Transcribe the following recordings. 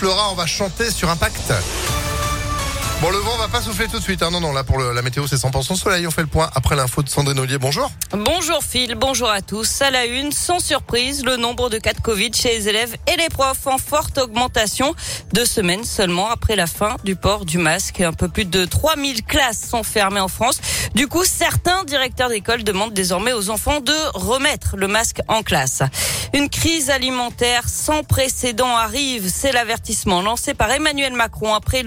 On va chanter sur Impact. Bon, le vent va pas souffler tout de suite. Hein. Non, non, là, pour la météo, c'est 100% soleil. On fait le point après l'info de Sandrine Ollier. Bonjour. Bonjour Phil, bonjour à tous. À la une, sans surprise, le nombre de cas de Covid chez les élèves et les profs en forte augmentation. Deux semaines seulement après la fin du port du masque. Un peu plus de 3000 classes sont fermées en France. Du coup, certains directeurs d'école demandent désormais aux enfants de remettre le masque en classe. Une crise alimentaire sans précédent arrive. C'est l'avertissement lancé par Emmanuel Macron après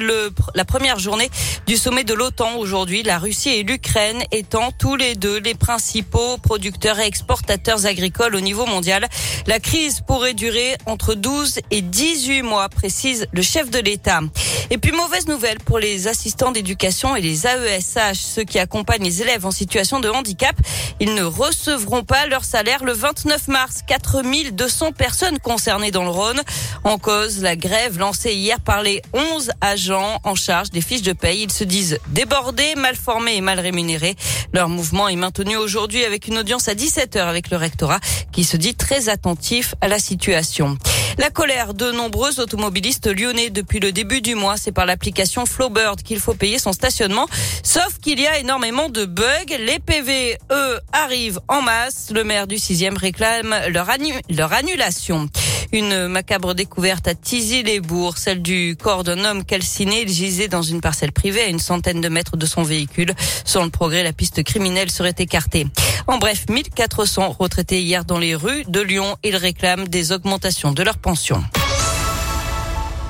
la première journée du sommet de l'OTAN aujourd'hui. La Russie et l'Ukraine étant tous les deux les principaux producteurs et exportateurs agricoles au niveau mondial. La crise pourrait durer entre 12 et 18 mois, précise le chef de l'État. Et puis mauvaise nouvelle pour les assistants d'éducation et les AESH, ceux qui accompagnent les élèves en situation de handicap. Ils ne recevront pas leur salaire le 29 mars. 4200 personnes concernées dans le Rhône. En cause, la grève lancée hier par les 11 agents en charge des fiches de paye. Ils se disent débordés, mal formés et mal rémunérés. Leur mouvement est maintenu aujourd'hui avec une audience à 17h avec le rectorat qui se dit très attentif à la situation. La colère de nombreux automobilistes lyonnais depuis le début du mois, c'est par l'application Flowbird qu'il faut payer son stationnement. Sauf qu'il y a énormément de bugs. Les PV, eux, arrivent en masse. Le maire du 6e réclame leur, annu- leur annulation. Une macabre découverte à Tizy-les-Bourgs, celle du corps d'un homme calciné. Il gisait dans une parcelle privée à une centaine de mètres de son véhicule. Sans le progrès, la piste criminelle serait écartée. En bref, 1400 retraités hier dans les rues de Lyon. Ils réclament des augmentations de leurs pensions.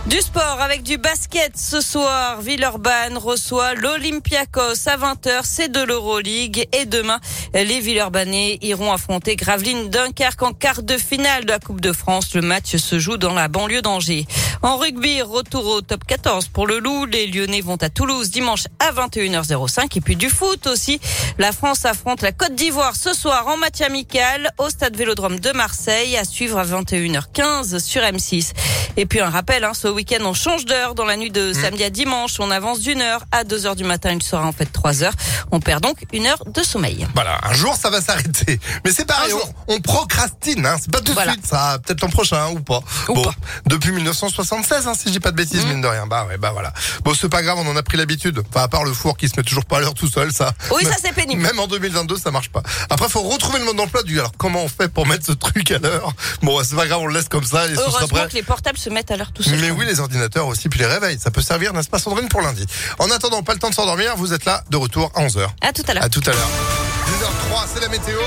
Du sport avec du basket ce soir. Villeurbanne reçoit l'Olympiakos à 20h. C'est de l'Euroleague. Et demain, les Villeurbanais iront affronter Gravelines Dunkerque en quart de finale de la Coupe de France. Le match se joue dans la banlieue d'Angers. En rugby, retour au top 14 pour le Loup. Les Lyonnais vont à Toulouse dimanche à 21h05. Et puis du foot aussi. La France affronte la Côte d'Ivoire ce soir en match amical au stade Vélodrome de Marseille à suivre à 21h15 sur M6. Et puis un rappel, hein, ce week-end on change d'heure dans la nuit de samedi à dimanche. On avance d'une heure à deux heures du matin. Il sera en fait trois heures. On perd donc une heure de sommeil. Voilà, un jour, ça va s'arrêter. Mais c'est pareil, on, on procrastine. Hein. C'est pas tout de Voilà. suite, ça. Peut-être l'an prochain hein, ou pas. Ou bon, pas. depuis 1976, hein, si je dis pas de bêtises, mine de rien. Bah ouais, bah voilà. Bon, c'est pas grave, on en a pris l'habitude. Enfin, à part le four qui se met toujours pas à l'heure tout seul, ça. Oui, Même- ça c'est pénible. Même en 2022, ça marche pas. Après, faut retrouver le mode d'emploi du. Alors, comment on fait pour mettre ce truc à l'heure? Bon, c'est pas grave, on le laisse comme ça et ce sera prêt. que les portables se mettent à l'heure tout seul. Mais oui, les ordinateurs aussi, puis les réveils, ça peut servir, n'est-ce pas Sandrine, pour lundi. En attendant, pas le temps de s'endormir, vous êtes là, de retour à 11h. À tout à l'heure. À tout à l'heure. 10h03, c'est la météo.